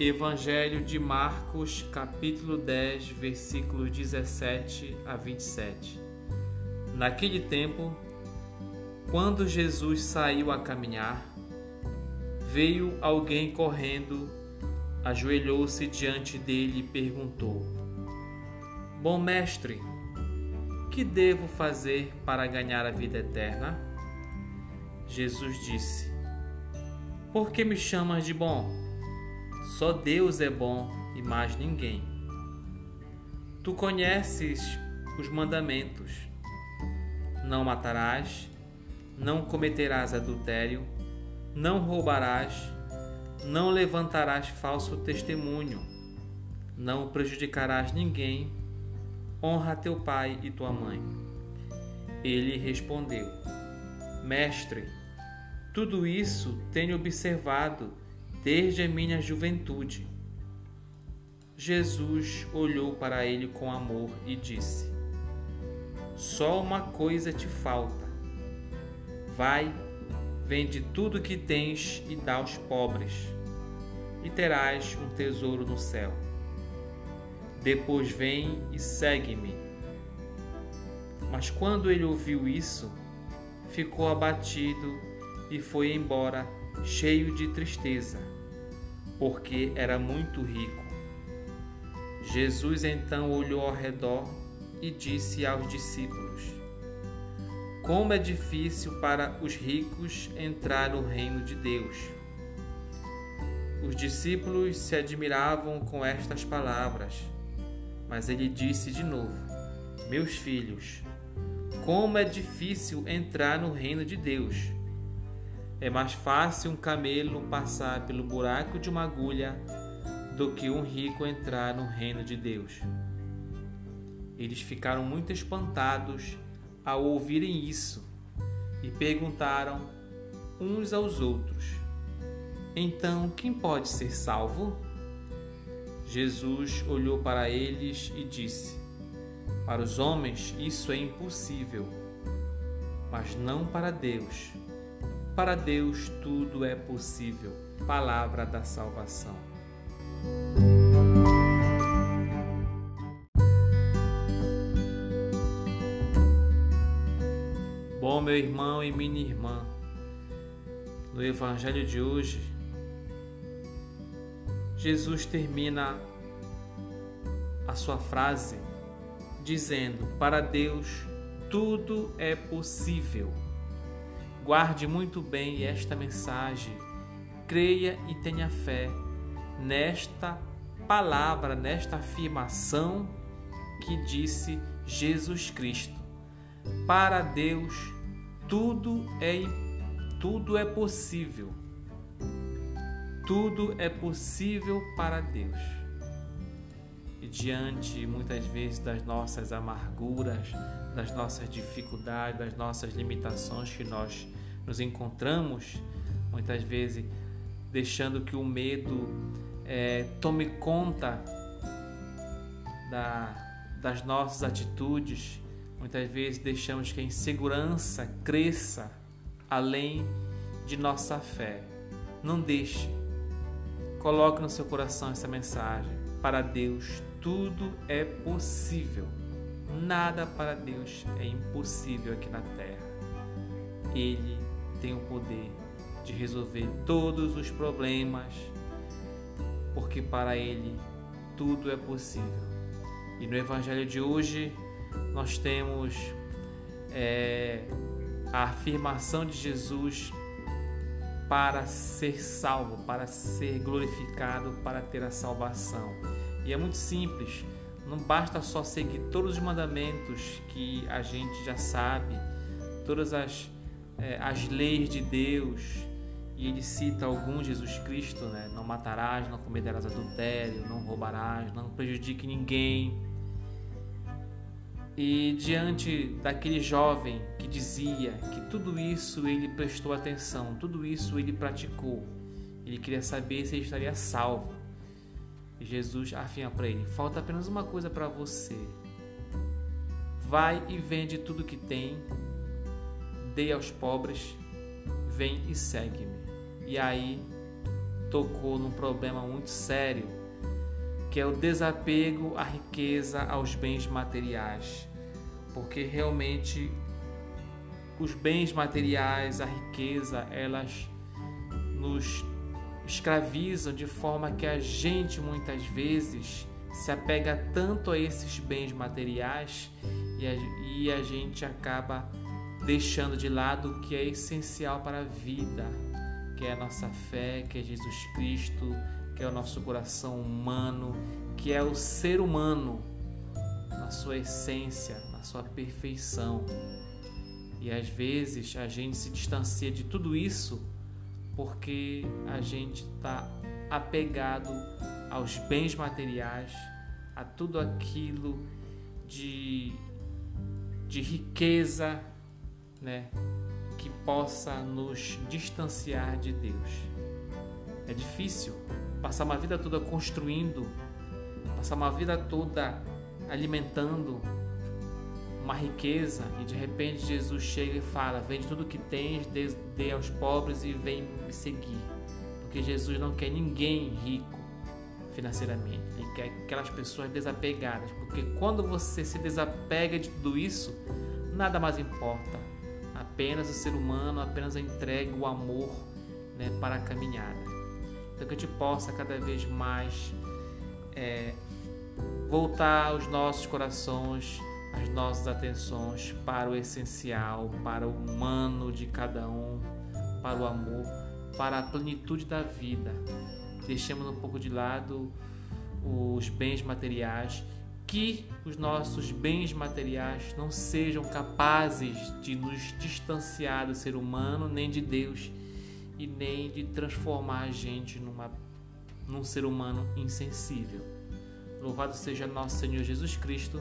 Evangelho de Marcos, capítulo 10, versículos 17 a 27. Naquele tempo, quando Jesus saiu a caminhar, veio alguém correndo, ajoelhou-se diante dele e perguntou: Bom mestre, que devo fazer para ganhar a vida eterna? Jesus disse: Por que me chamas de bom? Só Deus é bom e mais ninguém. Tu conheces os mandamentos: não matarás, não cometerás adultério, não roubarás, não levantarás falso testemunho, não prejudicarás ninguém, honra teu pai e tua mãe. Ele respondeu: Mestre, tudo isso tenho observado desde a minha juventude. Jesus olhou para ele com amor e disse: Só uma coisa te falta. Vai, vende tudo que tens e dá aos pobres, e terás um tesouro no céu. Depois vem e segue-me. Mas quando ele ouviu isso, ficou abatido e foi embora cheio de tristeza porque era muito rico. Jesus então olhou ao redor e disse aos discípulos: Como é difícil para os ricos entrar no reino de Deus. Os discípulos se admiravam com estas palavras, mas ele disse de novo: Meus filhos, como é difícil entrar no reino de Deus. É mais fácil um camelo passar pelo buraco de uma agulha do que um rico entrar no reino de Deus. Eles ficaram muito espantados ao ouvirem isso e perguntaram uns aos outros: Então, quem pode ser salvo? Jesus olhou para eles e disse: Para os homens isso é impossível, mas não para Deus para Deus tudo é possível. Palavra da salvação. Bom, meu irmão e minha irmã, no Evangelho de hoje, Jesus termina a sua frase dizendo: Para Deus tudo é possível. Guarde muito bem esta mensagem, creia e tenha fé nesta palavra, nesta afirmação que disse Jesus Cristo. Para Deus tudo é tudo é possível. Tudo é possível para Deus. Diante muitas vezes das nossas amarguras, das nossas dificuldades, das nossas limitações que nós nos encontramos, muitas vezes deixando que o medo é, tome conta da, das nossas atitudes, muitas vezes deixamos que a insegurança cresça além de nossa fé. Não deixe. Coloque no seu coração essa mensagem. Para Deus tudo é possível. Nada para Deus é impossível aqui na terra. Ele tem o poder de resolver todos os problemas, porque para Ele tudo é possível. E no Evangelho de hoje nós temos é, a afirmação de Jesus para ser salvo, para ser glorificado, para ter a salvação. E é muito simples, não basta só seguir todos os mandamentos que a gente já sabe, todas as, é, as leis de Deus, e ele cita alguns, Jesus Cristo, né? não matarás, não cometerás adultério, não roubarás, não prejudique ninguém. E diante daquele jovem que dizia que tudo isso ele prestou atenção, tudo isso ele praticou, ele queria saber se ele estaria salvo. E Jesus afirma para ele: falta apenas uma coisa para você. Vai e vende tudo que tem, dê aos pobres, vem e segue-me. E aí tocou num problema muito sério, que é o desapego à riqueza, aos bens materiais. Porque realmente os bens materiais, a riqueza, elas nos escravizam de forma que a gente muitas vezes se apega tanto a esses bens materiais e a, e a gente acaba deixando de lado o que é essencial para a vida, que é a nossa fé, que é Jesus Cristo, que é o nosso coração humano, que é o ser humano na sua essência, na sua perfeição. E às vezes a gente se distancia de tudo isso porque a gente está apegado aos bens materiais, a tudo aquilo de, de riqueza, né, que possa nos distanciar de Deus. É difícil passar uma vida toda construindo, passar uma vida toda alimentando uma riqueza e de repente Jesus chega e fala: Vende tudo que tens, dê, dê aos pobres e vem me seguir. Porque Jesus não quer ninguém rico financeiramente, ele quer aquelas pessoas desapegadas. Porque quando você se desapega de tudo isso, nada mais importa. Apenas o ser humano, apenas entrega, o amor né, para a caminhada. Então que a gente possa cada vez mais é, voltar os nossos corações as nossas atenções para o essencial, para o humano de cada um, para o amor, para a plenitude da vida. Deixemos um pouco de lado os bens materiais, que os nossos bens materiais não sejam capazes de nos distanciar do ser humano, nem de Deus, e nem de transformar a gente numa, num ser humano insensível. Louvado seja nosso Senhor Jesus Cristo.